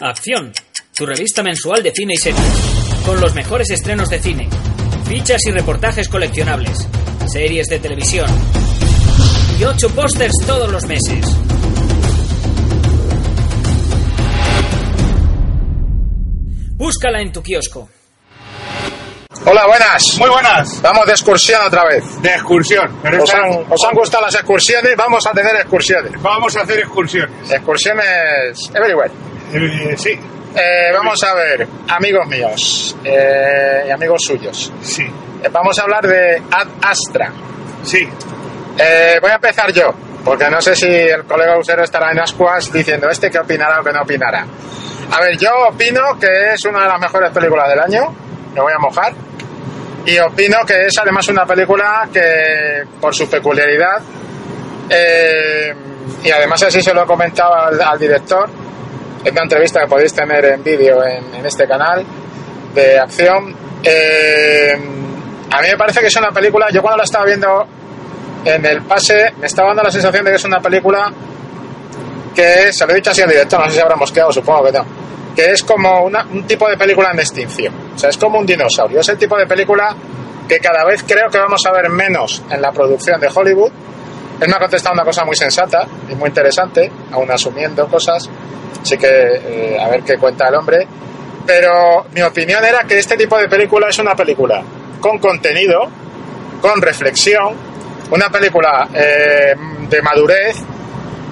Acción, tu revista mensual de cine y series, con los mejores estrenos de cine, fichas y reportajes coleccionables, series de televisión y ocho pósters todos los meses. Búscala en tu kiosco. Hola, buenas. Muy buenas. Vamos de excursión otra vez. De excursión. Pero ¿Os han, os han gustado las excursiones? Vamos a tener excursiones. Vamos a hacer excursiones. Excursiones everywhere. Eh, sí, Eh, vamos a ver, amigos míos eh, y amigos suyos. sí, vamos a hablar de Ad Astra. sí. Voy a empezar yo, porque no sé si el colega Usero estará en ascuas diciendo este que opinará o que no opinará. A ver, yo opino que es una de las mejores películas del año, me voy a mojar, y opino que es además una película que, por su peculiaridad, eh, y además así se lo he comentado al, al director, en una entrevista que podéis tener en vídeo en, en este canal de acción, eh, a mí me parece que es una película, yo cuando la estaba viendo en el pase me estaba dando la sensación de que es una película que, se lo he dicho así al director, no sé si habrá mosqueado, supongo que no, que es como una- un tipo de película en extinción, o sea, es como un dinosaurio, es el tipo de película que cada vez creo que vamos a ver menos en la producción de Hollywood. Él me ha contestado una cosa muy sensata y muy interesante, aún asumiendo cosas, así que eh, a ver qué cuenta el hombre. Pero mi opinión era que este tipo de película es una película con contenido, con reflexión, una película eh, de madurez,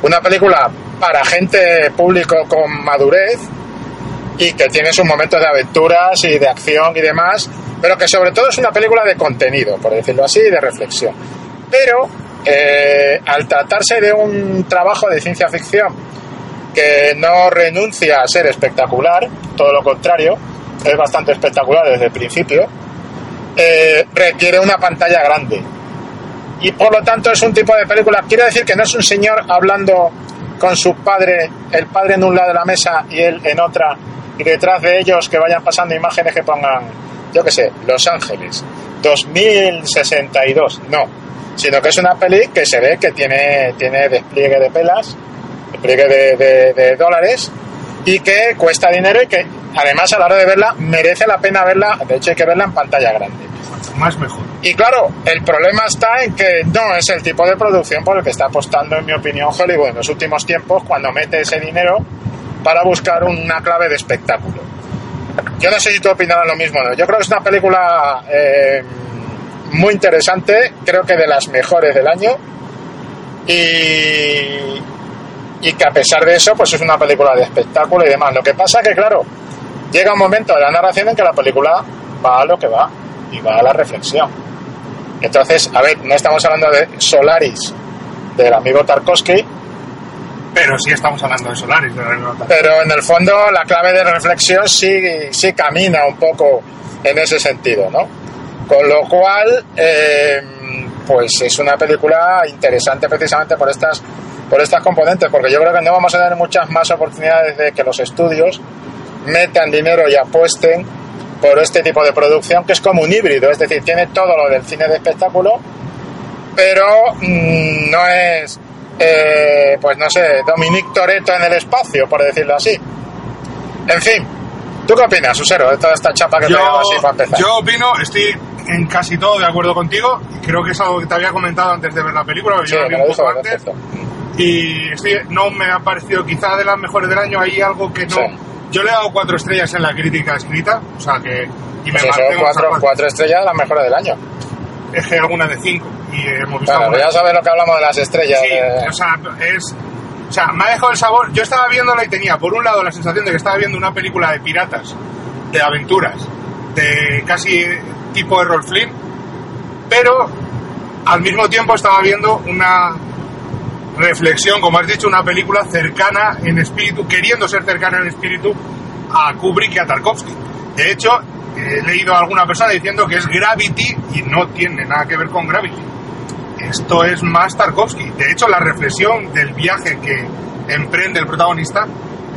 una película para gente público con madurez y que tiene sus momentos de aventuras y de acción y demás, pero que sobre todo es una película de contenido, por decirlo así, de reflexión. Pero eh, al tratarse de un trabajo de ciencia ficción que no renuncia a ser espectacular, todo lo contrario, es bastante espectacular desde el principio, eh, requiere una pantalla grande. Y por lo tanto es un tipo de película, quiero decir que no es un señor hablando con su padre, el padre en un lado de la mesa y él en otra, y detrás de ellos que vayan pasando imágenes que pongan, yo qué sé, Los Ángeles, 2062, no, sino que es una peli que se ve que tiene, tiene despliegue de pelas, despliegue de, de- de dólares y que cuesta dinero y que además a la hora de verla merece la pena verla, de hecho hay que verla en pantalla grande. Más mejor. Y claro, el problema está en que no es el tipo de producción por el que está apostando, en mi opinión, Hollywood en los últimos tiempos cuando mete ese dinero para buscar una clave de espectáculo. Yo no sé si tú opinarás lo mismo, ¿no? Yo creo que es una película eh, muy interesante, creo que de las mejores del año. Y, y que a pesar de eso, pues es una película de espectáculo y demás. Lo que pasa que, claro, llega un momento de la narración en que la película va a lo que va y va a la reflexión. Entonces, a ver, no estamos hablando de Solaris, del amigo Tarkovsky, Pero sí estamos hablando de Solaris. De la nota. pero en el fondo la clave de reflexión sí, sí camina un poco en ese sentido, ¿no? Con lo cual, eh, pues es una película interesante precisamente por estas, por estas componentes, porque yo creo que no vamos a tener muchas más oportunidades de que los estudios metan dinero y apuesten por este tipo de producción que es como un híbrido, es decir, tiene todo lo del cine de espectáculo, pero mm, no es, eh, pues no sé, Dominique Toretto en el espacio, por decirlo así. En fin, ¿tú qué opinas, Usero, de toda esta chapa que te he dado así para empezar? yo opino, estoy en casi todo de acuerdo contigo. Creo que es algo que te había comentado antes de ver la película, sí, yo la vi un poco antes. Y estoy, no me ha parecido quizá de las mejores del año. Hay algo que no. Sí. Yo le he dado cuatro estrellas en la crítica escrita, o sea que. Y me mantengo cuatro, esa cuatro estrellas, las mejores del año. Es que alguna de cinco. Y hemos visto Bueno, ya sabes lo que hablamos de las estrellas. Sí, de- o sea, es. O sea, me ha dejado el sabor. Yo estaba viéndola y tenía, por un lado, la sensación de que estaba viendo una película de piratas, de aventuras, de casi tipo Errol Flynn, pero al mismo tiempo estaba viendo una reflexión, como has dicho, una película cercana en espíritu, queriendo ser cercana en espíritu a Kubrick y a Tarkovsky. De hecho, he leído a alguna persona diciendo que es Gravity y no tiene nada que ver con Gravity. Esto es más Tarkovsky. De hecho, la reflexión del viaje que emprende el protagonista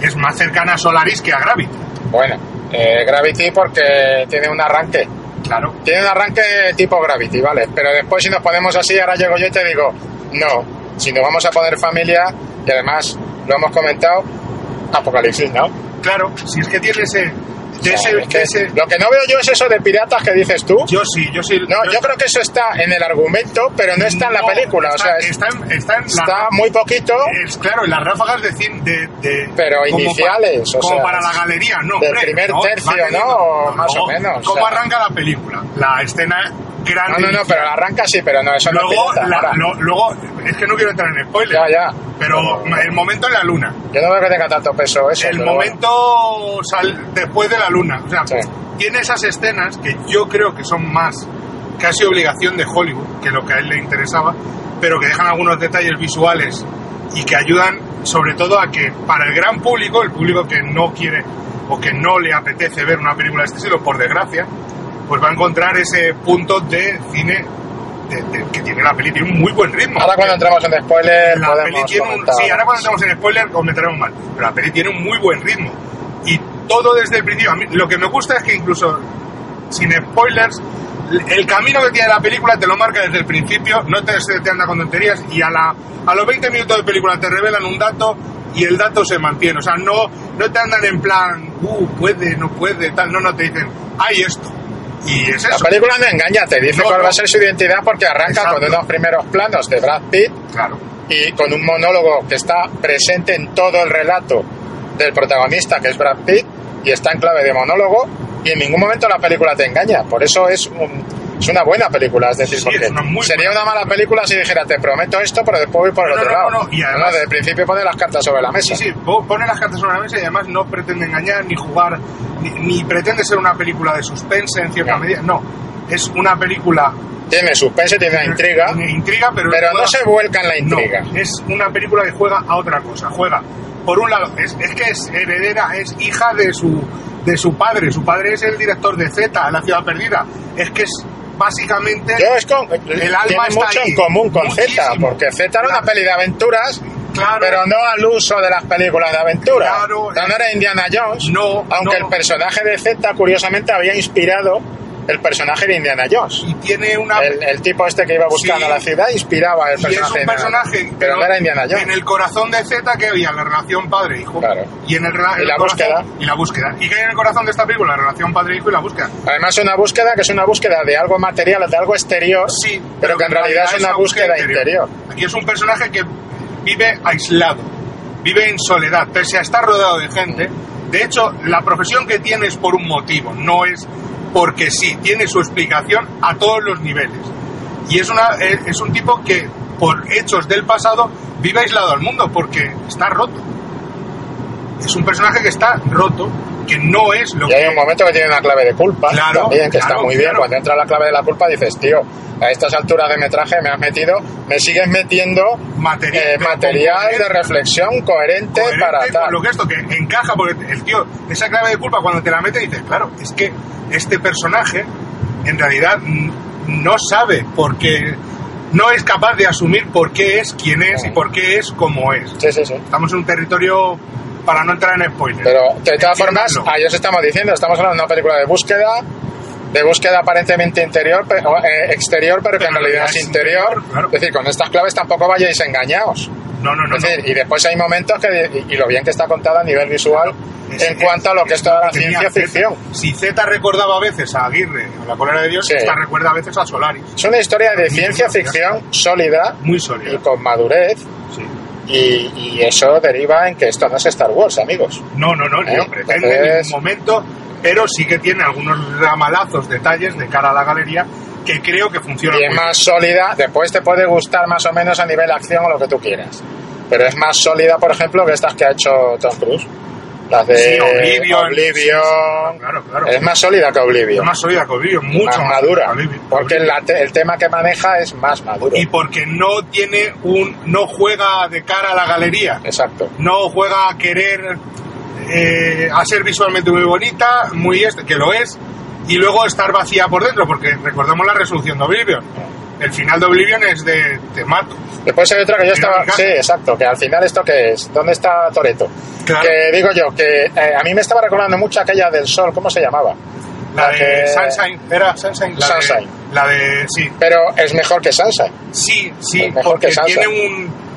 es más cercana a Solaris que a Gravity. Bueno, eh, Gravity porque tiene un arranque. Claro. Tiene un arranque tipo Gravity, ¿vale? Pero después si nos ponemos así, ahora llego yo y te digo, no, si nos vamos a poner familia, y además lo hemos comentado, Apocalipsis, ¿no? Claro, si es que tiene ese. De ese, Es que de ese- Lo que no veo yo es eso de piratas que dices tú. yo sí, yo sí. No, yo creo que eso está en el argumento, pero no está en la película. Está, o sea, es- está en, está en la- está muy poquito. Es claro, en las ráfagas de cine. De, de- Pero como iniciales, pa- o como sea, para la galería, no. del hombre, primer no, tercio, ¿no? Más o menos, ¿Cómo o sea. arranca la película? La escena No, no, no, pero la arranca sí, pero no, eso no Luego, es pirata. la- lo- luego, es que no quiero entrar en spoiler. Ya, ya. Pero el momento en la luna. Yo no veo que tenga tanto peso eso. el momento sal- después de la luna. O sea, Sí. tiene esas escenas que yo creo que son más casi obligación de Hollywood que lo que a él le interesaba, pero que dejan algunos detalles visuales y que ayudan sobre todo a que para el gran público, el público que no quiere o que no le apetece ver una película de este estilo, por desgracia, pues va a encontrar ese punto de cine de- de- que tiene la peli, tiene un muy buen ritmo. Ahora cuando entramos en spoiler La peli tiene un, sí, ahora cuando estamos en spoiler os meteremos mal. Pero la peli tiene un muy buen ritmo. Y todo desde el principio. A mí, lo que me gusta es que incluso sin spoilers, el camino que tiene la película te lo marca desde el principio, no te, te anda con tonterías y a, la, a los 20 minutos de película te revelan un dato y el dato se mantiene. O sea, no, no te andan en plan, uh, puede, no puede, tal. No, no, te dicen, hay esto. Y es La eso. película no engaña, te dice No, cuál no. va a ser su identidad porque arranca Exacto. con unos primeros planos de Brad Pitt Claro. y con un monólogo que está presente en todo el relato del protagonista, que es Brad Pitt, y está en clave de monólogo, y en ningún momento la película te engaña. Por eso es, un- es una buena película, es decir, Sí, porque es una muy sería una mala película si dijera, te prometo esto, pero después voy por el No, otro no, lado. no, no, y además- desde el principio pone las cartas sobre la mesa. Sí, sí, po- pone las cartas sobre la mesa y además no pretende engañar ni jugar, ni, ni pretende ser una película de suspense en cierta medida. No, es una película. Tiene suspense, tiene intriga, tiene intriga, pero, pero no se vuelca en la No, intriga. es una película que juega a otra cosa. Juega, por un lado, es, es que es heredera, es hija de su, de su padre. Su padre es el director de Z, La Ciudad Perdida. Es que es básicamente. Yo es con, El alma tiene está mucho ahí. en común con Z, Muchísimo. porque Z era una peli de aventuras, Claro. pero no al uso de las películas de aventuras. Claro. No era Indiana Jones, No, aunque no. el personaje de Z, curiosamente, había inspirado el personaje de Indiana Jones. Y tiene una. El, el tipo este que iba buscando Sí. a la ciudad inspiraba el Y es personaje un Indiana personaje, pero no era Indiana Jones. En el corazón de Z que había la relación padre-hijo. Claro. Y en el, rela- Y el la corazón- búsqueda. Y la búsqueda. ¿Y qué hay en el corazón de esta película? La relación padre-hijo y la búsqueda. Además, una búsqueda que es una búsqueda de algo material, de algo exterior, Sí, pero que en realidad es una búsqueda interior. Aquí es un personaje que vive aislado, vive en soledad, pese a estar rodeado de gente. De hecho, la profesión que tiene es por un motivo, no es porque sí, tiene su explicación a todos los niveles. Y es, una, es es un tipo que, por hechos del pasado, vive aislado al mundo porque está roto. Es un personaje que está roto, que no es lo Y hay que un momento que tiene una clave de culpa Claro, también, que está muy bien. claro. Cuando entra la clave de la culpa dices, tío, a estas alturas de metraje me has metido, me sigues metiendo Material- eh, material de reflexión coherente, coherente para con tal. lo que esto que encaja porque el tío esa clave de culpa cuando te la mete dices claro es que este personaje en realidad no sabe por qué no es capaz de asumir por qué es quien es y por qué es como es Sí, sí, sí. estamos en un territorio para no entrar en spoilers Pero de todas formas, ahí os estamos diciendo, estamos hablando de una película de búsqueda, de búsqueda aparentemente interior, pe- o, eh, exterior, pero que en Pero realidad es es interior. interior, claro. Es decir, con estas claves tampoco vayáis engañados. No no no, Es no. decir, y después hay momentos que, y, y lo bien que está contada a nivel visual en cuanto a lo que es toda la ciencia ficción. si Z recordaba a veces a Aguirre o la colera de Dios Sí. esta recuerda a veces a Solaris Es una historia de ciencia ficción sólida muy y sólida con madurez, sí. y, y eso deriva en que esto no es Star Wars, amigos. No, no, no, ni ¿Eh? pretende en Entonces- ningún momento, pero sí que tiene algunos ramalazos, detalles de cara a la galería que creo que funcionan Y es más sólida, después te puede gustar más o menos a nivel acción o lo que tú quieras. Pero es más sólida, por ejemplo, que estas que ha hecho Tom Cruise. Las de Sí, Oblivion. Oblivion. Sí, sí, claro, claro. Es más sólida que. Oblivion. Es más sólida que Oblivion, mucho más más madura. Oblivion. Porque Oblivion. la te- el tema que maneja es más maduro. Y porque no tiene un... no juega de cara a la galería. Exacto. No juega a querer... eh, a ser visualmente muy bonita, muy este, que lo es, y luego estar vacía por dentro, porque recordemos la resolución de Oblivion. El final de Oblivion es de te mato. Después hay otra que yo estaba. Sí, exacto. Que al final, ¿esto qué es? ¿Dónde está Toreto? Claro. Que digo yo, que eh, a mí me estaba recordando mucho aquella del sol, ¿cómo se llamaba? La de que- Sunshine, ¿era Sunshine? La Sunshine. De, la de, sí, Pero es mejor que Sansa. sí, sí, mejor porque que Sansa. tiene un...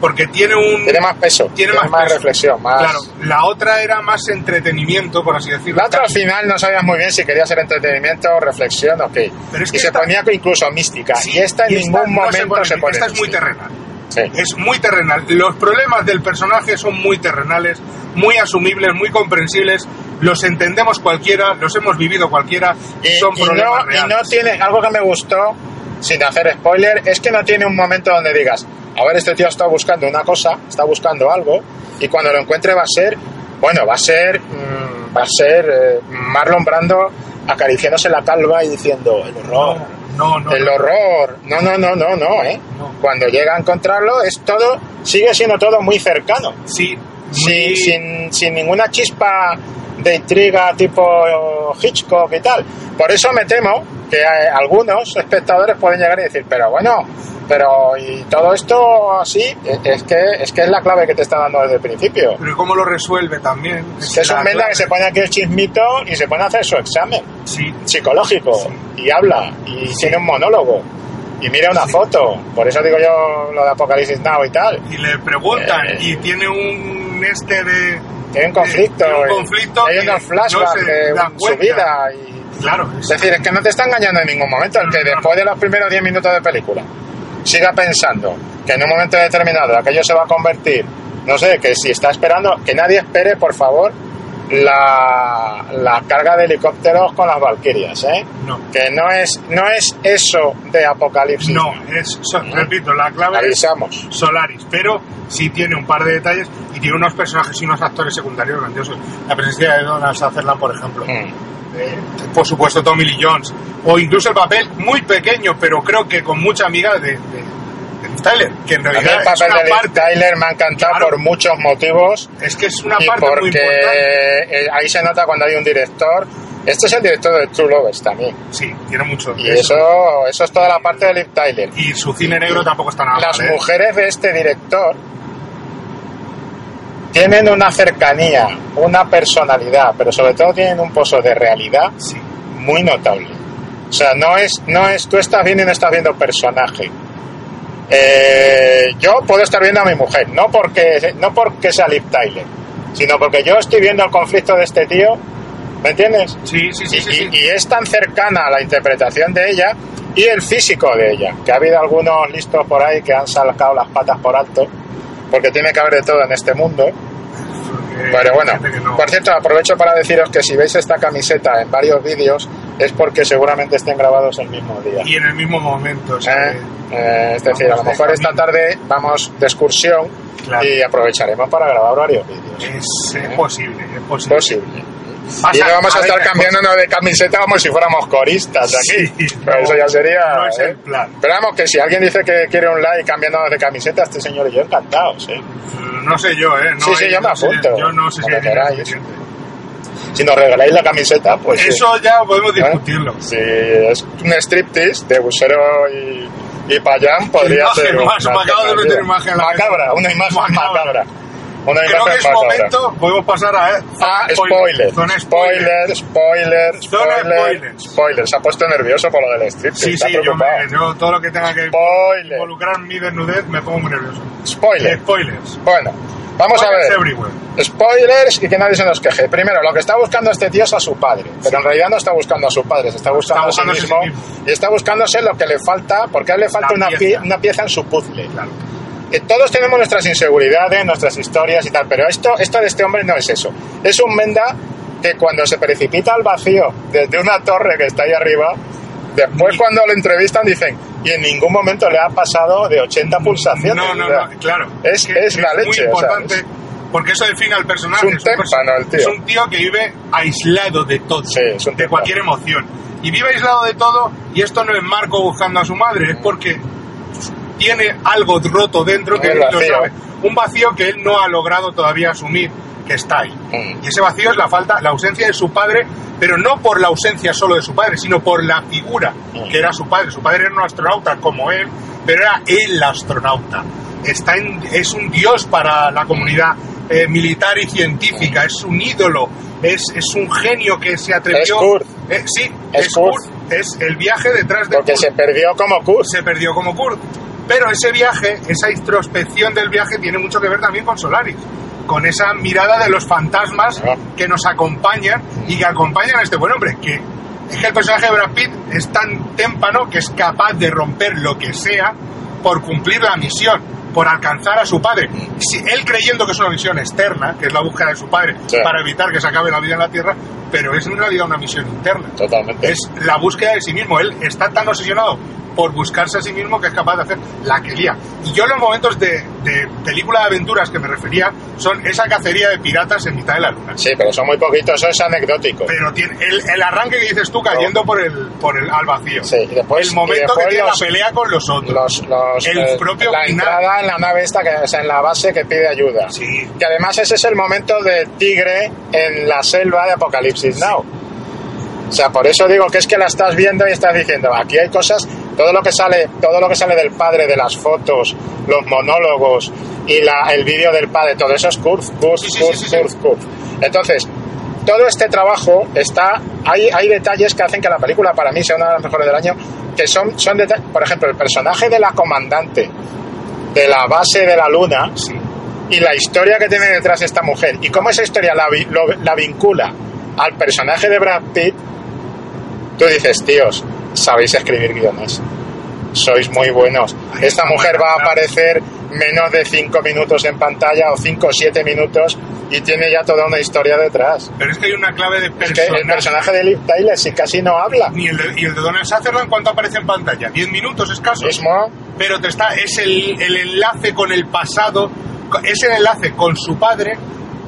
porque tiene un... Tiene más peso, Tiene tiene, más más, peso. reflexión, más... Claro, la otra era más entretenimiento, por así decirlo. La otra al final no sabías muy bien si quería ser entretenimiento o reflexión o qué. Pero es que y se esta- ponía incluso mística. Sí, y esta en y ningún no se momento pone- se pone. Esta es muy terrenal. Sí. Es muy terrenal. Los problemas del personaje son muy terrenales, muy asumibles, muy comprensibles. Los entendemos cualquiera, los hemos vivido cualquiera y, son y problemas no, y reales. no tiene, algo que me gustó, sin hacer spoiler, es que no tiene un momento donde digas, a ver, este tío está buscando una cosa, está buscando algo, y cuando lo encuentre va a ser, bueno, va a ser, mm, va a ser eh, Marlon Brando acariciándose la calva y diciendo, el horror. No, no, el horror. No, no, no, no, no, ¿eh? No. Cuando llega a encontrarlo, es todo, sigue siendo todo muy cercano. Sí, Sí, muy- sin, sin ninguna chispa de intriga tipo Hitchcock y tal. Por eso me temo que eh, algunos espectadores pueden llegar y decir, pero bueno, pero y todo esto así, eh, es que es que es la clave que te está dando desde el principio. Pero ¿cómo lo resuelve también? Es es un clave. que se pone aquí el chismito y se pone a hacer su examen Sí, psicológico y habla y tiene un monólogo y mira una foto. Por eso digo yo lo de Apocalipsis Now y tal. y le preguntan Eh. y tiene un este de... Tiene un conflicto. Un conflicto Hay unos flashbacks no de su vida. Y, Claro, es decir, es que no te está engañando en ningún momento. El que después de los primeros 10 minutos de película siga pensando que en un momento determinado aquello se va a convertir, no sé, que si está esperando, que nadie espere, por favor, la, la carga de helicópteros con las Valquirias, ¿eh? No. Que no es, no es eso de Apocalipsis. no, es, so- repito, la clave es. Solaris, pero sí tiene un par de detalles y tiene unos personajes y unos actores secundarios grandiosos. La presencia de Donald Sutherland, por ejemplo. Mm. Eh, por supuesto Tommy Lee Jones. O incluso el papel muy pequeño, pero creo que con mucha amiga de, Tyler, que en realidad el es papel una de parte, Tyler me ha encantado Claro. por muchos motivos. es que es una y parte muy porque importante. eh, ahí se nota cuando hay un director. Este es el director de True Lovers también. Sí, tiene mucho. Y eso, eso es toda la parte de Liv Tyler. Y su cine negro tampoco está nada Las mal, ¿eh? mujeres de este director tienen una cercanía, una personalidad, pero sobre todo tienen un pozo de realidad Sí. muy notable. O sea, no es, no es, tú estás viendo y no estás viendo personaje. Eh, yo puedo estar viendo a mi mujer, no porque, no porque sea Liv Tyler, sino porque yo estoy viendo el conflicto de este tío, ¿me entiendes? Sí, sí, sí, y, sí, sí. y- y es tan cercana a la interpretación de ella y el físico de ella, que ha habido algunos listos por ahí que han sacado las patas por alto, porque tiene que haber de todo en este mundo. Porque Pero bueno, por cierto, aprovecho para deciros que si veis esta camiseta en varios vídeos es porque seguramente estén grabados el mismo día. Y en el mismo momento, o sea, ¿Eh? Eh, es decir, a lo mejor esta tarde vamos de excursión Claro. y aprovecharemos para grabar varios vídeos. es, es ¿Eh? posible, es posible. posible. Pasa- y no vamos a, a estar cambiándonos de camiseta como si fuéramos coristas aquí. Sí, Pero no, eso ya sería. no es ¿eh? el plan. Pero vamos, que si alguien dice que quiere un like cambiándonos de camiseta, este señor y yo encantados. ¿eh? No sé yo, ¿eh? No Sí, sí, hay- yo me no sé- apunto. yo no sé si Si nos regaláis la camiseta, pues. Eso ya podemos ¿Eh? discutirlo. Si es un striptease de Busero y, y Payán, podría Imagen, ser. más, me de meter imagen Macabra, una imagen Macabra. macabra. Una Creo que es momento, podemos pasar a... Ah, spoiler. Zona Spoiler, spoiler, Zona spoiler. spoilers. Spoiler. Se ha puesto nervioso por lo del strip. Sí, sí, yo, me, yo todo lo que tenga que Spoiler. involucrar mi desnudez me pongo muy nervioso. Spoiler. Spoilers. Bueno, vamos a ver. everywhere. Spoilers y que nadie se nos queje. Primero, lo que está buscando este tío es a su padre, pero en realidad no está buscando a su padre, se está buscando, Está a, sí buscándose mismo, a sí mismo. y está buscándose lo que le falta, porque a él le falta una, pieza. pie- una pieza en su puzzle. Claro. Eh, todos tenemos nuestras inseguridades, nuestras historias y tal, pero esto, esto de este hombre no es eso. Es un menda que cuando se precipita al vacío desde una torre que está ahí arriba, después cuando lo entrevistan dicen, y en ningún momento le ha pasado de 80 pulsaciones. No, no, no, claro. es- que es la leche, muy o sea, importante es- porque eso define al personaje. Es un perso- témpano el tío. Es un tío que vive aislado de todo, Sí, es un de cualquier emoción. Y vive aislado de todo, y esto no es Marco buscando a su madre, es porque tiene algo roto dentro que él lo sabe. Un vacío que él no ha logrado todavía asumir, que está ahí. Mm. Y ese vacío es la falta, la ausencia de su padre, pero no por la ausencia solo de su padre, sino por la figura Mm. que era su padre. Su padre era un astronauta como él, pero era el astronauta. Está en- es un dios para la comunidad eh, militar y científica, es un ídolo, es, es un genio que se atrevió. Es Kurt. Eh, sí, Es es, Kurt. Kurt, es el viaje detrás de Porque Kurt. se perdió como Kurt. se perdió como Kurt. Pero ese viaje, esa introspección del viaje tiene mucho que ver también con Solaris, con esa mirada de los fantasmas Ah. que nos acompañan y que acompañan a este buen hombre, que es que el personaje de Brad Pitt es tan témpano que es capaz de romper lo que sea por cumplir la misión, por alcanzar a su padre. Si, él creyendo que es una misión externa, que es la búsqueda de su padre, Sí. para evitar que se acabe la vida en la Tierra, pero es en realidad una misión interna. Totalmente. Es la búsqueda de sí mismo. Él está tan obsesionado por buscarse a sí mismo que es capaz de hacer la que lía. Y yo los momentos de, de película de aventuras que me refería son esa cacería de piratas en mitad de la luna. Sí, pero son muy poquitos, eso es anecdótico. Pero tiene el, el arranque que dices tú cayendo por el por el al vacío. Sí, y después- el momento y después que tiene los- la pelea con los otros. Los, los, El eh, propio la final. entrada en la nave esta, que es en la base que pide ayuda. Sí. Que además ese es el momento de tigre en la selva de Apocalipsis Now. O sea, por eso digo que es que la estás viendo y estás diciendo, aquí hay cosas, todo lo que sale, todo lo que sale del padre, de las fotos, los monólogos y la, el vídeo del padre, todo eso es Kurz, Kurz, Sí, Kurz, sí, sí, Kurz, Kurz. Entonces, todo este trabajo está, hay, hay detalles que hacen que la película para mí sea una de las mejores del año, que son, son detalles, por ejemplo, el personaje de la comandante de la base de la luna Sí. y la historia que tiene detrás esta mujer y cómo esa historia la, vi- lo- la vincula al personaje de Brad Pitt, tú dices, tíos, sabéis escribir guiones, sois muy buenos. Esta mujer va a aparecer menos de 5 minutos en pantalla o 5 o 7 minutos y tiene ya toda una historia detrás. Pero es que hay una clave de Es que personaje. el personaje de Liv Tyler si casi no habla. Ni el de, y el de Donald Sutherland, ¿cuánto aparece en pantalla? ¿10 minutos escasos? Mismo, pero te está es el, el enlace con el pasado, es el enlace con su padre,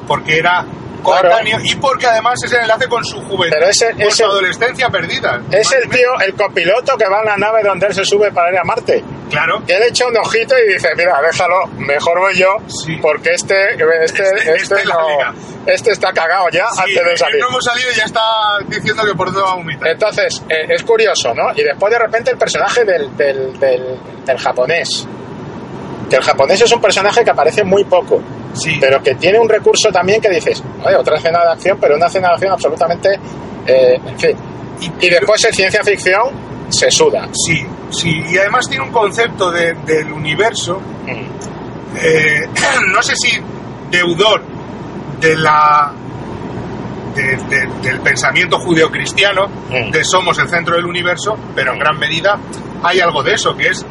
porque era coetáneo, y porque además es el enlace con su juventud, Pero ese- con ese- su adolescencia perdida. es el tío, el copiloto que va en la nave donde él se sube para ir a Marte. Claro. que le echa un ojito y dice, mira, déjalo, mejor voy yo, Sí. porque este, este, Este- este, este no- este está cagado ya Sí, antes de salir. no hemos salido y ya está diciendo que por dónde va a vomitar. Entonces, eh, es curioso, ¿no? Y después de repente el personaje del, del, del, del japonés. Que el japonés es un personaje que aparece muy poco, Sí. pero que tiene un recurso también que dices, oye, otra escena de acción, pero una escena de acción absolutamente, eh, en fin. Y- Y después en ciencia ficción se suda. Sí, sí. Y además tiene un concepto de- del universo Mm. eh, no sé si deudor de la de- de- del pensamiento judeocristiano Mm. de somos el centro del universo, pero en gran medida hay algo de eso, que es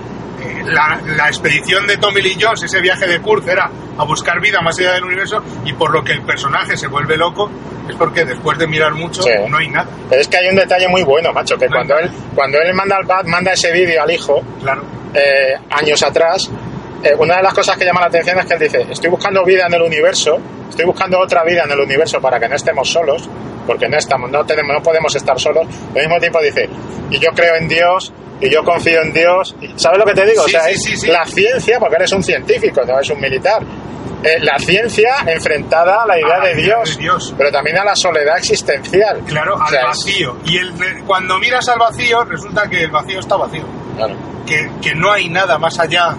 la, la expedición de Tommy Lee Jones, ese viaje de Kurz era a buscar vida más allá del universo y por lo que el personaje se vuelve loco es porque después de mirar mucho Sí. no hay nada, Pero es que hay un detalle muy bueno, macho, que No cuando él, cuando él manda al pad, manda ese vídeo al hijo, claro. eh, años atrás, eh, una de las cosas que llama la atención es que él dice, estoy buscando vida en el universo, estoy buscando otra vida en el universo para que no estemos solos, porque no estamos, no tenemos, no podemos estar solos. Al mismo tiempo dice, y yo creo en Dios, y yo confío en Dios. ¿Sabes lo que te digo? Sí, o sea, sí, es sí, sí. la ciencia, porque eres un científico, no eres un militar. Eh, la ciencia enfrentada a la idea, A la de, idea Dios, de Dios. pero también a la soledad existencial. Claro, O al es- vacío. Y el, cuando miras al vacío, resulta que el vacío está vacío. claro. que, que no hay nada más allá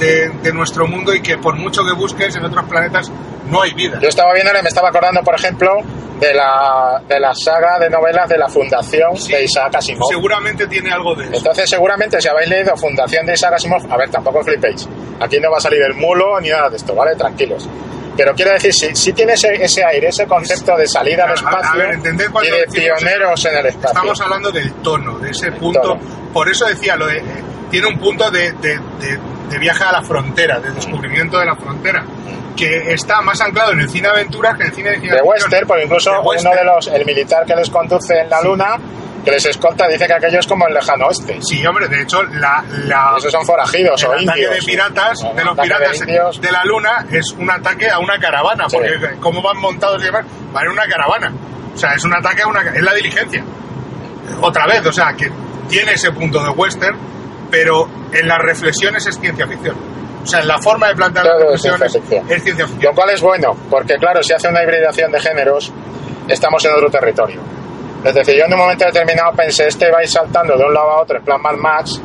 de, de nuestro mundo y que por mucho que busques en otros planetas no hay vida. Yo estaba viendo y me estaba acordando, por ejemplo, de la, de la saga de novelas de la Fundación Sí. de Isaac Asimov. Seguramente tiene algo de eso. Entonces, seguramente, si habéis leído Fundación de Isaac Asimov, a ver, tampoco flipéis. Aquí no va a salir el mulo ni nada de esto, ¿vale? Tranquilos. Pero quiero decir, si, si tiene ese, ese aire, ese concepto de salida al A- a espacio ver, y de pioneros en el espacio. Estamos hablando del tono, de ese punto. Por eso decía, lo de, tiene un punto de, de- de- de viaje a la frontera, de descubrimiento de la frontera, que está más anclado en el cine aventuras que en el cine de ciencia de western, porque incluso De uno western. de los, el militar que les conduce en la luna, que les escolta, dice que aquello es como el lejano oeste. Sí, hombre, de hecho, la, la, Esos son forajidos o el ataque indios. de piratas, de los ataque piratas de la luna, es un ataque a una caravana, Sí. porque como van montados y demás, van en una caravana. O sea, es un ataque a una... es la diligencia. Otra vez, o sea, que tiene ese punto de western, pero en las reflexiones es ciencia ficción. O sea, en la forma de plantear las Todo es ciencia reflexiones ficción. es ciencia Lo ficción. cual es bueno, porque claro, si hace una hibridación de géneros, estamos en otro territorio. Es decir, yo en un momento determinado pensé, este va a ir saltando de un lado a otro en plan Mad Max,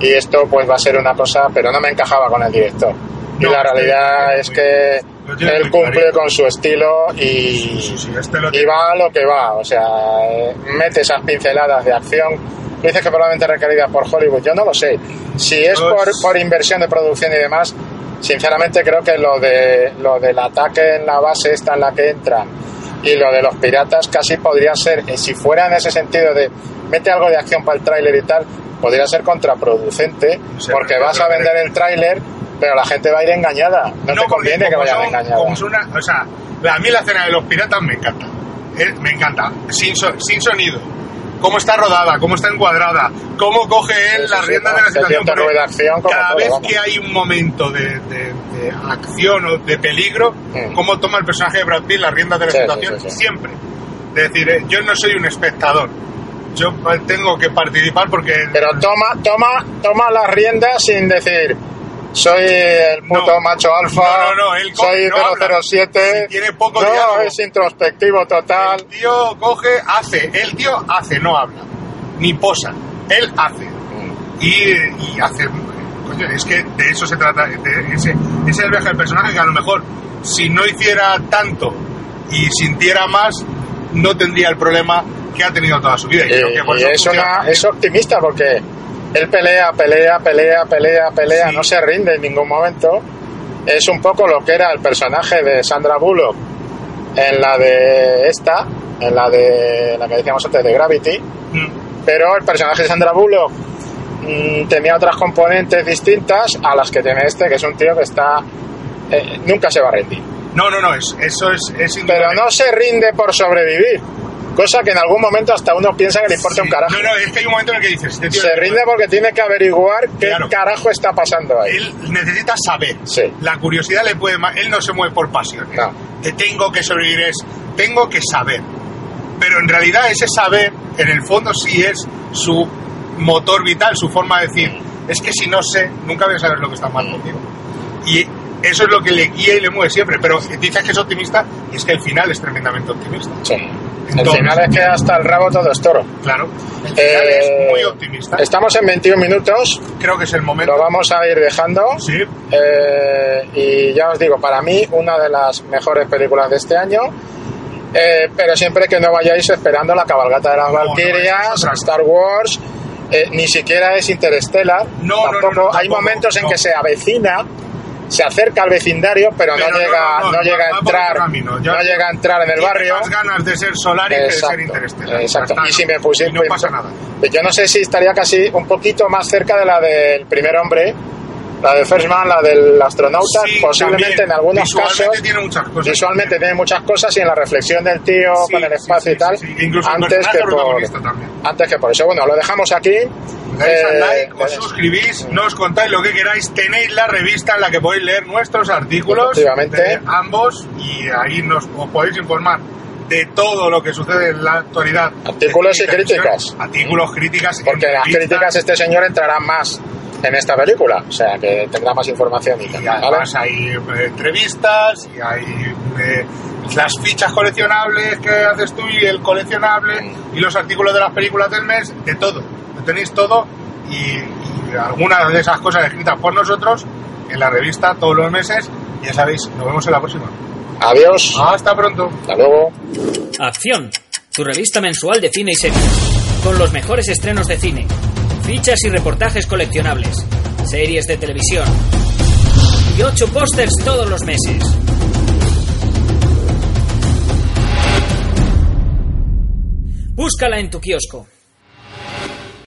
y esto pues va a ser una cosa, pero no me encajaba con el director. Y No, la este realidad lo es que lo él cumple con su estilo y, Sí, sí, sí, este lo y va a lo que va. O sea, eh, mete esas pinceladas de acción Dices que probablemente requerida por Hollywood. Yo no lo sé. Si es por, por inversión de producción y demás, sinceramente creo que lo de lo del ataque en la base esta en la que entran y lo de los piratas casi podría ser, eh, si fuera en ese sentido de mete algo de acción para el tráiler y tal, podría ser contraproducente Sí, porque vas a vender el tráiler, pero la gente va a ir engañada. No, te conviene que vayan son- engañada. como son una- o sea, a mí la escena de los piratas me encanta. Eh, me encanta. Sin, so- sin sonido. Cómo está rodada, cómo está encuadrada, cómo coge él las riendas de la situación. cada vez que hay un momento de, de- de acción o de peligro, Mm. cómo toma el personaje de Brad Pitt las riendas de la Sí, sí, situación, sí, sí. siempre. Es decir, eh, yo no soy un espectador. Yo eh, tengo que participar porque... Pero toma, toma, toma las riendas sin decir soy el puto No. macho alfa, No, no, él soy no habla. 007, Si tiene poco no, diálogo. es introspectivo total. El tío coge, hace. El tío hace, no habla. Ni posa. Él hace. Y, y hace. Coño, es que de eso se trata. de ese, ese es el viaje del personaje que a lo mejor, si no hiciera tanto y sintiera más, no tendría el problema que ha tenido toda su vida. Y, Y, creo que por y eso es, funciona. una, es optimista porque él pelea, pelea, pelea, pelea, pelea, Sí. no se rinde en ningún momento. Es un poco lo que era el personaje de Sandra Bullock en la de esta, en la de la que decíamos antes de Gravity, Mm. pero el personaje de Sandra Bullock mm, tenía otras componentes distintas a las que tiene este, que es un tío que está eh, nunca se va a rendir. No, no, no, es, eso es, es Pero no se rinde por sobrevivir, cosa que en algún momento hasta uno piensa que le importa un Sí. carajo. No, no, es que hay un momento en el que dices, este Se rinde porque tiene que averiguar qué Claro. carajo está pasando ahí. Él necesita saber. Sí. La curiosidad le puede... Él no se mueve por pasión. No. De tengo que sobrevivir es... Tengo que saber. Pero en realidad ese saber, en el fondo sí es su motor vital, su forma de decir, es que si no sé, nunca voy a saber lo que está mal conmigo. Y eso es lo que le guía y le mueve siempre. Pero dices que es optimista y es que el final es tremendamente optimista. Sí. El final es que hasta el rabo todo es toro. Claro. El final Eh, es muy optimista. Estamos en 21 minutos, Creo que es el momento. lo vamos a ir dejando. Sí. Eh, y ya os digo, para mí, una de las mejores películas de este año. Eh, pero siempre que no vayáis esperando la cabalgata de las No, otra Star Wars, ni siquiera es Interstellar. No, no, no, tampoco. Hay tampoco, momentos en que se avecina, se acerca al vecindario, pero, Pero no, llega, no, llega a va por entrar, camino. Ya no llega a entrar en el barrio. más ganas de ser Solari que de ser Exacto, exacto. Está, Y si me pusiera, no pasa nada. Yo no sé si estaría casi un poquito más cerca de la del primer hombre, la de First Man, la del astronauta, Sí, posiblemente también. en algunos Visualmente casos. tiene muchas cosas. Visualmente tiene muchas cosas y en la reflexión del tío Sí, con el espacio sí, y tal, antes que por antes que por eso. Bueno, lo dejamos aquí. Eh, like, os eh, suscribís, no os contáis lo que queráis. Tenéis la revista en la que podéis leer nuestros artículos Efectivamente. de ambos y ahí nos os podéis informar de todo lo que sucede en la actualidad. Artículos y críticas. Artículos, críticas. Porque las entrevistas, críticas este señor entrará más en esta película, o sea que tendrá más información y además hay eh, entrevistas y hay eh, las fichas coleccionables que haces tú y el coleccionable Mm. y los artículos de las películas del mes, de todo. Lo tenéis todo y, y algunas de esas cosas escritas por nosotros en la revista todos los meses. Ya sabéis, nos vemos en la próxima. Adiós, Hasta pronto. hasta luego. Acción, tu revista mensual de cine y series. Con los mejores estrenos de cine, fichas y reportajes coleccionables, series de televisión y ocho pósters todos los meses. Búscala en tu kiosco.